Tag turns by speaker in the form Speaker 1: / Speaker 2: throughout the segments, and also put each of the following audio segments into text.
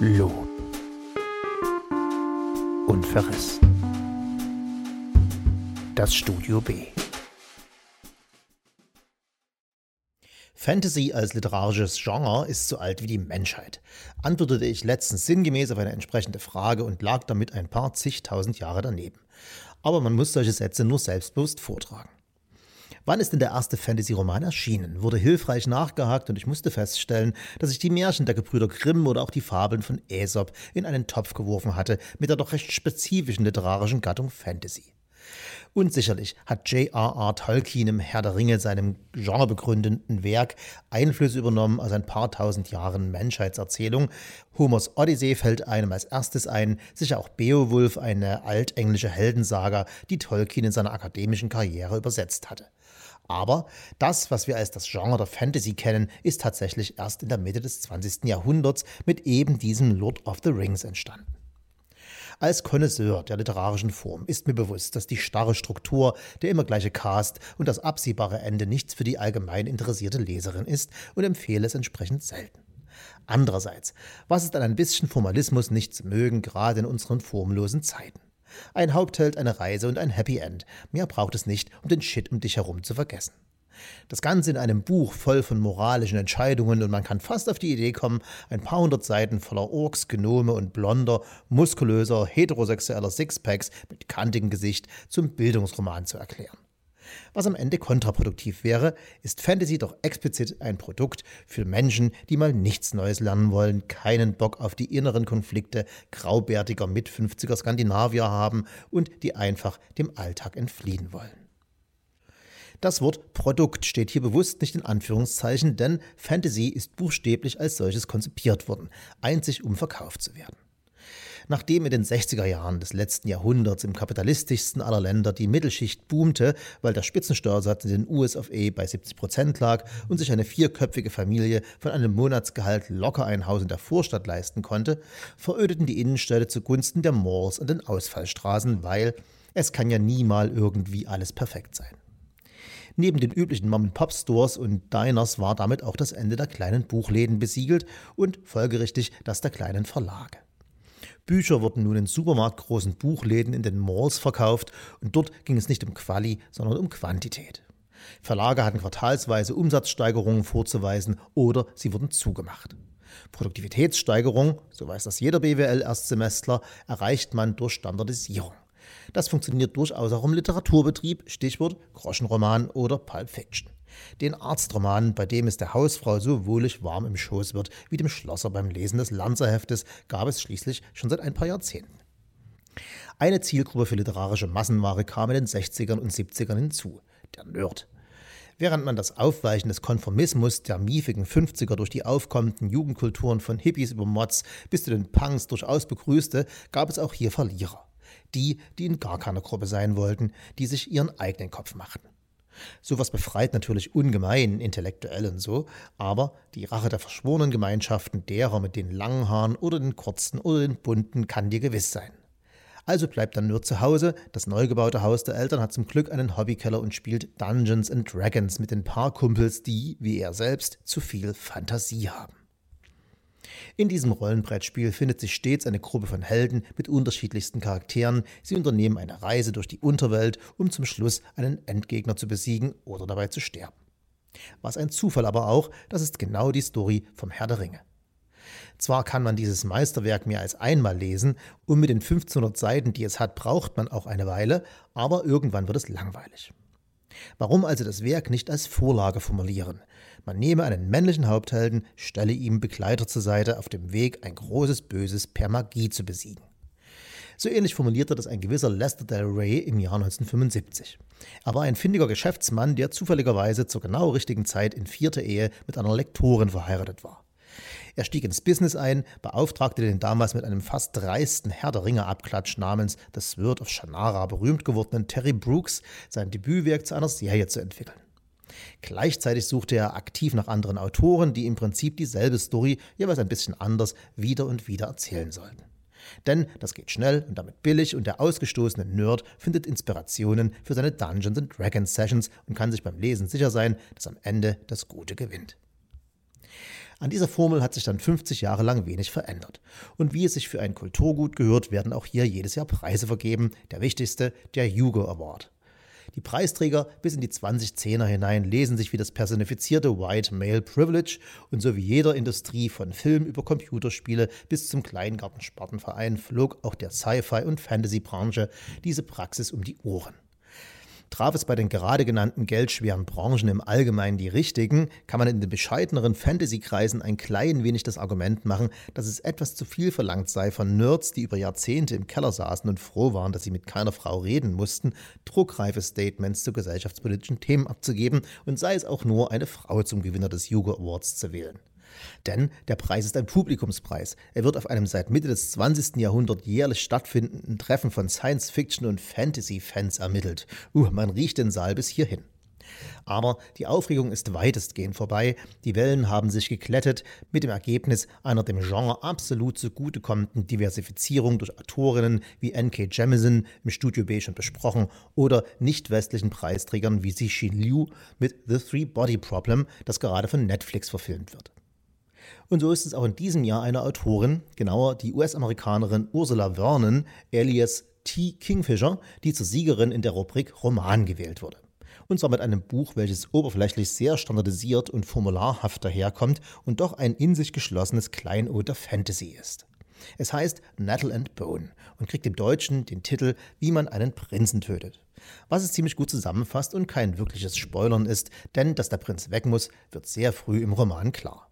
Speaker 1: Lohn und Verriss. Das Studio B. Fantasy als literarisches Genre ist so alt wie die Menschheit, antwortete ich letztens sinngemäß auf eine entsprechende Frage und lag damit ein paar zigtausend Jahre daneben. Aber man muss solche Sätze nur selbstbewusst vortragen. Wann ist denn der erste Fantasy-Roman erschienen? Wurde hilfreich nachgehakt und ich musste feststellen, dass ich die Märchen der Gebrüder Grimm oder auch die Fabeln von Aesop in einen Topf geworfen hatte mit der doch recht spezifischen literarischen Gattung Fantasy. Und sicherlich hat J.R.R. Tolkien im Herr der Ringe, seinem genrebegründenden Werk, Einflüsse übernommen aus ein paar tausend Jahren Menschheitserzählung. Homers Odyssee fällt einem als erstes ein, sicher auch Beowulf, eine altenglische Heldensaga, die Tolkien in seiner akademischen Karriere übersetzt hatte. Aber das, was wir als das Genre der Fantasy kennen, ist tatsächlich erst in der Mitte des 20. Jahrhunderts mit eben diesem Lord of the Rings entstanden. Als Konnoisseur der literarischen Form ist mir bewusst, dass die starre Struktur, der immer gleiche Cast und das absehbare Ende nichts für die allgemein interessierte Leserin ist und empfehle es entsprechend selten. Andererseits, was ist an ein bisschen Formalismus nicht zu mögen, gerade in unseren formlosen Zeiten? Ein Hauptheld, eine Reise und ein Happy End. Mehr braucht es nicht, um den Shit um dich herum zu vergessen. Das Ganze in einem Buch voll von moralischen Entscheidungen und man kann fast auf die Idee kommen, ein paar hundert Seiten voller Orks, Genome und blonder, muskulöser, heterosexueller Sixpacks mit kantigem Gesicht zum Bildungsroman zu erklären. Was am Ende kontraproduktiv wäre, ist Fantasy doch explizit ein Produkt für Menschen, die mal nichts Neues lernen wollen, keinen Bock auf die inneren Konflikte graubärtiger Mit-50er Skandinavier haben und die einfach dem Alltag entfliehen wollen. Das Wort Produkt steht hier bewusst nicht in Anführungszeichen, denn Fantasy ist buchstäblich als solches konzipiert worden, einzig um verkauft zu werden. Nachdem in den 60er Jahren des letzten Jahrhunderts im kapitalistischsten aller Länder die Mittelschicht boomte, weil der Spitzensteuersatz in den US bei 70 Prozent lag und sich eine vierköpfige Familie von einem Monatsgehalt locker ein Haus in der Vorstadt leisten konnte, verödeten die Innenstädte zugunsten der Malls und den Ausfallstraßen, weil es kann ja nie mal irgendwie alles perfekt sein. Neben den üblichen Mom-and-Pop-Stores und Diners war damit auch das Ende der kleinen Buchläden besiegelt und folgerichtig das der kleinen Verlage. Bücher wurden nun in supermarktgroßen Buchläden in den Malls verkauft und dort ging es nicht um Quali, sondern um Quantität. Verlage hatten quartalsweise Umsatzsteigerungen vorzuweisen oder sie wurden zugemacht. Produktivitätssteigerung, so weiß das jeder BWL-Erstsemestler, erreicht man durch Standardisierung. Das funktioniert durchaus auch im Literaturbetrieb, Stichwort Groschenroman oder Pulp Fiction. Den Arztroman, bei dem es der Hausfrau so wohlig warm im Schoß wird wie dem Schlosser beim Lesen des Lanzerheftes, gab es schließlich schon seit ein paar Jahrzehnten. Eine Zielgruppe für literarische Massenware kam in den 60ern und 70ern hinzu, der Nerd. Während man das Aufweichen des Konformismus der miefigen 50er durch die aufkommenden Jugendkulturen von Hippies über Mods bis zu den Punks durchaus begrüßte, gab es auch hier Verlierer die, die in gar keiner Gruppe sein wollten, die sich ihren eigenen Kopf machten. Sowas befreit natürlich ungemein intellektuell und so, aber die Rache der verschworenen Gemeinschaften derer mit den langen Haaren oder den kurzen oder den bunten kann dir gewiss sein. Also bleibt dann nur zu Hause. Das neu gebaute Haus der Eltern hat zum Glück einen Hobbykeller und spielt Dungeons and Dragons mit den paar Kumpels, die, wie er selbst, zu viel Fantasie haben. In diesem Rollenbrettspiel findet sich stets eine Gruppe von Helden mit unterschiedlichsten Charakteren. Sie unternehmen eine Reise durch die Unterwelt, um zum Schluss einen Endgegner zu besiegen oder dabei zu sterben. Was ein Zufall aber auch, das ist genau die Story vom Herr der Ringe. Zwar kann man dieses Meisterwerk mehr als einmal lesen und mit den 1500 Seiten, die es hat, braucht man auch eine Weile, aber irgendwann wird es langweilig. Warum also das Werk nicht als Vorlage formulieren? Man nehme einen männlichen Haupthelden, stelle ihm Begleiter zur Seite auf dem Weg, ein großes Böses per Magie zu besiegen. So ähnlich formulierte das ein gewisser Lester Del Rey im Jahr 1975. Er war ein findiger Geschäftsmann, der zufälligerweise zur genau richtigen Zeit in vierter Ehe mit einer Lektorin verheiratet war. Er stieg ins Business ein, beauftragte den damals mit einem fast dreisten Herr der Ringe Abklatsch namens The Sword of Shannara berühmt gewordenen Terry Brooks, sein Debütwerk zu einer Serie zu entwickeln. Gleichzeitig suchte er aktiv nach anderen Autoren, die im Prinzip dieselbe Story, jeweils ein bisschen anders, wieder und wieder erzählen sollten. Denn das geht schnell und damit billig und der ausgestoßene Nerd findet Inspirationen für seine Dungeons and Dragons Sessions und kann sich beim Lesen sicher sein, dass am Ende das Gute gewinnt. An dieser Formel hat sich dann 50 Jahre lang wenig verändert. Und wie es sich für ein Kulturgut gehört, werden auch hier jedes Jahr Preise vergeben. Der wichtigste, der Hugo Award. Die Preisträger bis in die 2010er hinein lesen sich wie das personifizierte White Male Privilege und so wie jeder Industrie von Film über Computerspiele bis zum Kleingartenspartenverein flog auch der Sci-Fi- und Fantasy-Branche diese Praxis um die Ohren. Traf es bei den gerade genannten geldschweren Branchen im Allgemeinen die richtigen, kann man in den bescheideneren Fantasy-Kreisen ein klein wenig das Argument machen, dass es etwas zu viel verlangt sei von Nerds, die über Jahrzehnte im Keller saßen und froh waren, dass sie mit keiner Frau reden mussten, druckreife Statements zu gesellschaftspolitischen Themen abzugeben und sei es auch nur eine Frau zum Gewinner des Hugo Awards zu wählen. Denn der Preis ist ein Publikumspreis. Er wird auf einem seit Mitte des 20. Jahrhunderts jährlich stattfindenden Treffen von Science-Fiction- und Fantasy-Fans ermittelt. Uh, man riecht den Saal bis hierhin. Aber die Aufregung ist weitestgehend vorbei. Die Wellen haben sich geklettet mit dem Ergebnis einer dem Genre absolut zugutekommenden Diversifizierung durch Autorinnen wie N.K. Jemisin im Studio B schon besprochen oder nicht-westlichen Preisträgern wie Cixin Liu mit The Three Body Problem, das gerade von Netflix verfilmt wird. Und so ist es auch in diesem Jahr eine Autorin, genauer die US-Amerikanerin Ursula Vernon, alias T. Kingfisher, die zur Siegerin in der Rubrik Roman gewählt wurde. Und zwar mit einem Buch, welches oberflächlich sehr standardisiert und formularhaft daherkommt und doch ein in sich geschlossenes Kleinod der Fantasy ist. Es heißt Nettle and Bone und kriegt im Deutschen den Titel Wie man einen Prinzen tötet. Was es ziemlich gut zusammenfasst und kein wirkliches Spoilern ist, denn dass der Prinz weg muss, wird sehr früh im Roman klar.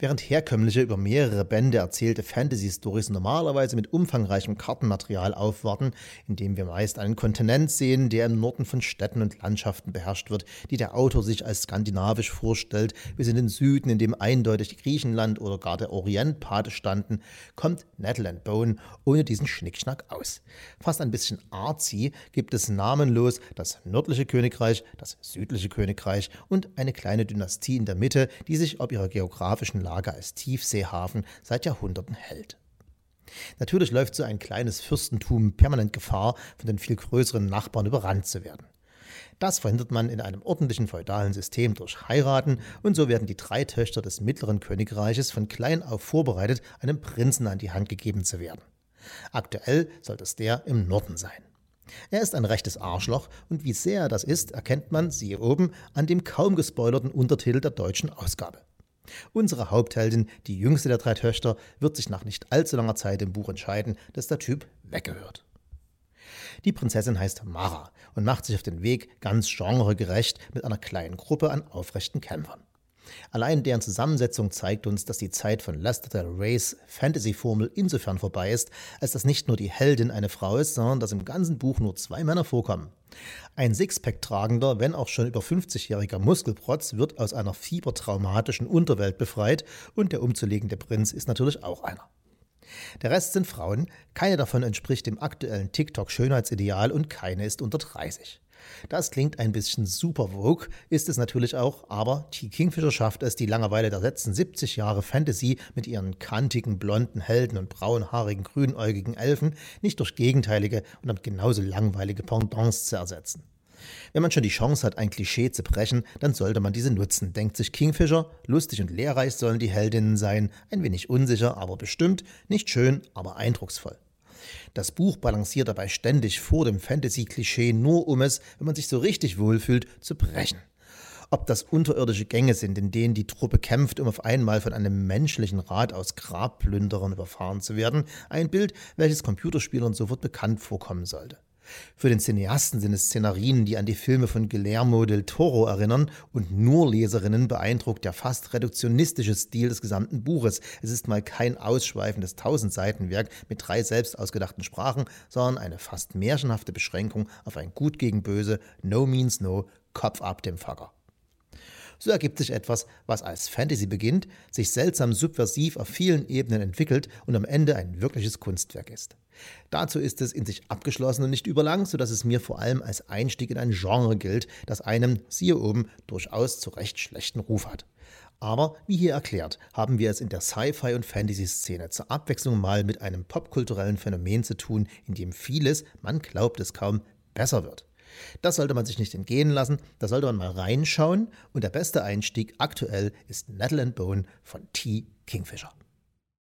Speaker 1: Während herkömmliche über mehrere Bände erzählte Fantasy-Stories normalerweise mit umfangreichem Kartenmaterial aufwarten, indem wir meist einen Kontinent sehen, der im Norden von Städten und Landschaften beherrscht wird, die der Autor sich als skandinavisch vorstellt, bis in den Süden, in dem eindeutig Griechenland oder gar der Orient Pate standen, kommt Nettle and Bone ohne diesen Schnickschnack aus. Fast ein bisschen artsy gibt es namenlos das nördliche Königreich, das südliche Königreich und eine kleine Dynastie in der Mitte, die sich ob ihrer geografischen Lager als Tiefseehafen seit Jahrhunderten hält. Natürlich läuft so ein kleines Fürstentum permanent Gefahr, von den viel größeren Nachbarn überrannt zu werden. Das verhindert man in einem ordentlichen feudalen System durch Heiraten und so werden die drei Töchter des mittleren Königreiches von klein auf vorbereitet, einem Prinzen an die Hand gegeben zu werden. Aktuell soll es der im Norden sein. Er ist ein rechtes Arschloch und wie sehr er das ist, erkennt man, siehe oben, an dem kaum gespoilerten Untertitel der deutschen Ausgabe. Unsere Hauptheldin, die jüngste der drei Töchter, wird sich nach nicht allzu langer Zeit im Buch entscheiden, dass der Typ weggehört. Die Prinzessin heißt Mara und macht sich auf den Weg ganz genregerecht mit einer kleinen Gruppe an aufrechten Kämpfern. Allein deren Zusammensetzung zeigt uns, dass die Zeit von Lester Del Reys Fantasy-Formel insofern vorbei ist, als dass nicht nur die Heldin eine Frau ist, sondern dass im ganzen Buch nur zwei Männer vorkommen. Ein Sixpack tragender, wenn auch schon über 50-jähriger Muskelprotz wird aus einer fiebertraumatischen Unterwelt befreit und der umzulegende Prinz ist natürlich auch einer. Der Rest sind Frauen, keine davon entspricht dem aktuellen TikTok-Schönheitsideal und keine ist unter 30. Das klingt ein bisschen super vogue, ist es natürlich auch, aber T. Kingfisher schafft es, die Langeweile der letzten 70 Jahre Fantasy mit ihren kantigen blonden Helden und braunhaarigen grünäugigen Elfen nicht durch gegenteilige und damit genauso langweilige Pendants zu ersetzen. Wenn man schon die Chance hat, ein Klischee zu brechen, dann sollte man diese nutzen, denkt sich Kingfisher. Lustig und lehrreich sollen die Heldinnen sein, ein wenig unsicher, aber bestimmt, nicht schön, aber eindrucksvoll. Das Buch balanciert dabei ständig vor dem Fantasy-Klischee, nur um es, wenn man sich so richtig wohlfühlt, zu brechen. Ob das unterirdische Gänge sind, in denen die Truppe kämpft, um auf einmal von einem menschlichen Rat aus Grabplünderern überfahren zu werden, ein Bild, welches Computerspielern sofort bekannt vorkommen sollte. Für den Cineasten sind es Szenarien, die an die Filme von Guillermo del Toro erinnern und nur Leserinnen beeindruckt der fast reduktionistische Stil des gesamten Buches. Es ist mal kein ausschweifendes Tausendseitenwerk mit drei selbst ausgedachten Sprachen, sondern eine fast märchenhafte Beschränkung auf ein Gut gegen Böse, No means no, Kopf ab dem Facker. So ergibt sich etwas, was als Fantasy beginnt, sich seltsam subversiv auf vielen Ebenen entwickelt und am Ende ein wirkliches Kunstwerk ist. Dazu ist es in sich abgeschlossen und nicht überlang, sodass es mir vor allem als Einstieg in ein Genre gilt, das einem, siehe oben, durchaus zu recht schlechten Ruf hat. Aber, wie hier erklärt, haben wir es in der Sci-Fi- und Fantasy-Szene zur Abwechslung mal mit einem popkulturellen Phänomen zu tun, in dem vieles, man glaubt es kaum, besser wird. Das sollte man sich nicht entgehen lassen, da sollte man mal reinschauen und der beste Einstieg aktuell ist Nettle Bone von T. Kingfisher.